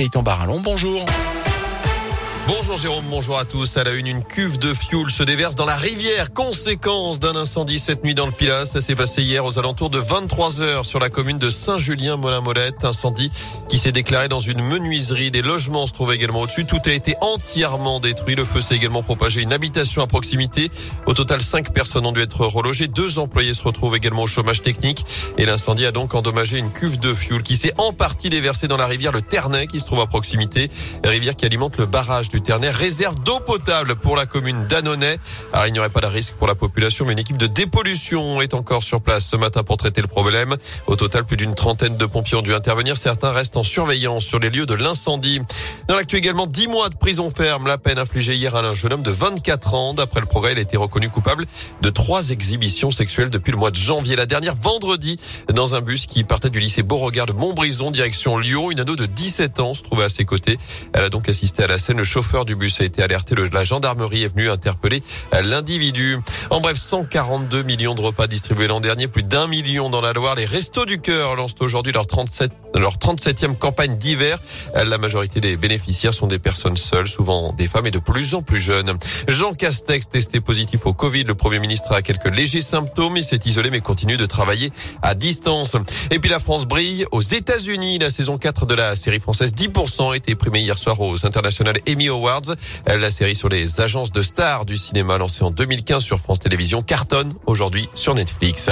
Et Barallon, bonjour. Bonjour Jérôme, bonjour à tous. À la une, une cuve de fioul se déverse dans la rivière, conséquence d'un incendie cette nuit dans le Pilas. Ça s'est passé hier aux alentours de 23 heures sur la commune de Saint-Julien-Molin-Molette. Incendie qui s'est déclaré dans une menuiserie. Des logements se trouvaient également au-dessus. Tout a été entièrement détruit. Le feu s'est également propagé une habitation à proximité. Au total, cinq personnes ont dû être relogées. Deux employés se retrouvent également au chômage technique. Et l'incendie a donc endommagé une cuve de fioul qui s'est en partie déversée dans la rivière le Ternay qui se trouve à proximité. Rivière qui alimente le barrage du du réserve d'eau potable pour la commune d'Annonay. Alors, il n'y aurait pas de risque pour la population, mais une équipe de dépollution est encore sur place ce matin pour traiter le problème. Au total, plus d'une trentaine de pompiers ont dû intervenir. Certains restent en surveillance sur les lieux de l'incendie. Dans l'actu également, 10 mois de prison ferme. La peine infligée hier à un jeune homme de 24 ans. D'après le progrès, il a été reconnu coupable de trois exhibitions sexuelles depuis le mois de janvier. La dernière vendredi, dans un bus qui partait du lycée Beauregard de Montbrison, direction Lyon. Une ado de 17 ans se trouvait à ses côtés. Elle a donc assisté à la scène. Le chauffeur chauffeur du bus a été alerté. La gendarmerie est venue interpeller l'individu. En bref, 142 millions de repas distribués l'an dernier, plus d'un million dans la Loire. Les Restos du Cœur lancent aujourd'hui leur 37 leur 37e campagne d'hiver. La majorité des bénéficiaires sont des personnes seules, souvent des femmes et de plus en plus jeunes. Jean Castex testé positif au Covid. Le Premier ministre a quelques légers symptômes. Il s'est isolé mais continue de travailler à distance. Et puis la France brille aux États-Unis. La saison 4 de la série française 10% a été primée hier soir aux International Awards. La série sur les agences de stars du cinéma lancée en 2015 sur France Télévisions cartonne aujourd'hui sur Netflix.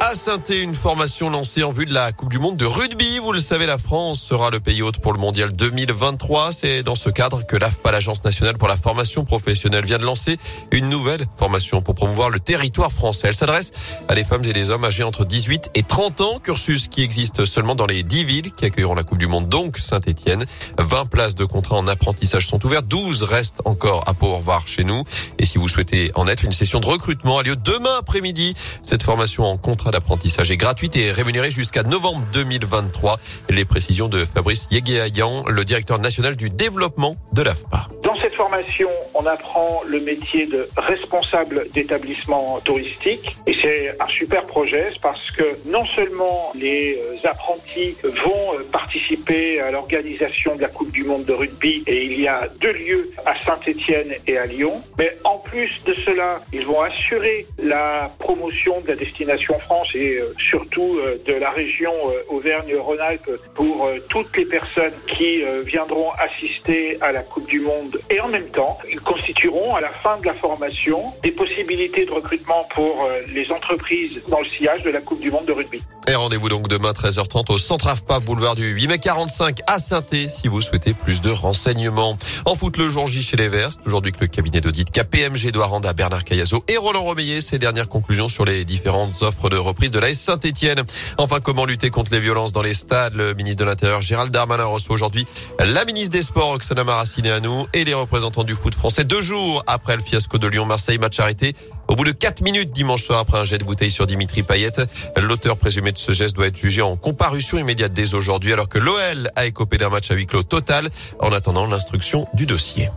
À saint une formation lancée en vue de la Coupe du Monde de rugby. Vous le savez, la France sera le pays hôte pour le Mondial 2023. C'est dans ce cadre que l'AFPA, l'Agence nationale pour la formation professionnelle, vient de lancer une nouvelle formation pour promouvoir le territoire français. Elle s'adresse à des femmes et des hommes âgés entre 18 et 30 ans. Cursus qui existe seulement dans les 10 villes qui accueilleront la Coupe du Monde, donc Saint-Etienne. 20 places de contrat en apprentissage sont ouvertes. 12 restent encore à pourvoir chez nous. Et si vous souhaitez en être, une session de recrutement a lieu demain après-midi. Cette formation en contrat d'apprentissage est gratuite et rémunérée jusqu'à novembre 2023. Les précisions de Fabrice Yéguéayan, le directeur national du développement de l'AFPA. Dans cette formation, on apprend le métier de responsable d'établissement touristique et c'est un super projet parce que non seulement les euh, apprentis vont euh, participer à l'organisation de la Coupe du Monde de rugby et il y a deux lieux à Saint-Étienne et à Lyon, mais en plus de cela, ils vont assurer la promotion de la destination France et euh, surtout euh, de la région euh, Auvergne-Rhône-Alpes pour toutes les personnes qui viendront assister à la Coupe du Monde. Et en même temps, ils constitueront à la fin de la formation des possibilités de recrutement pour les entreprises dans le sillage de la Coupe du Monde de rugby. Et rendez-vous donc demain 13h30 au Centre AFPA, boulevard du 8 mai 45 à saint si vous souhaitez plus de renseignements. En foot, le jour J chez les Verts, aujourd'hui que le cabinet d'audit KPMG doit rendre à Bernard Cayazo et Roland Romeillet ses dernières conclusions sur les différentes offres de reprise de la Saint-Etienne. Enfin, comment lutter contre les violences dans les stades? Le ministre de l'Intérieur Gérald Darmanin reçoit aujourd'hui la ministre des Sports Oksana nous et les représentants du foot français deux jours après le fiasco de Lyon-Marseille match arrêté au bout de 4 minutes dimanche soir après un jet de bouteille sur Dimitri Payet, l'auteur présumé de ce geste doit être jugé en comparution immédiate dès aujourd'hui alors que l'OL a écopé d'un match à huis clos total en attendant l'instruction du dossier.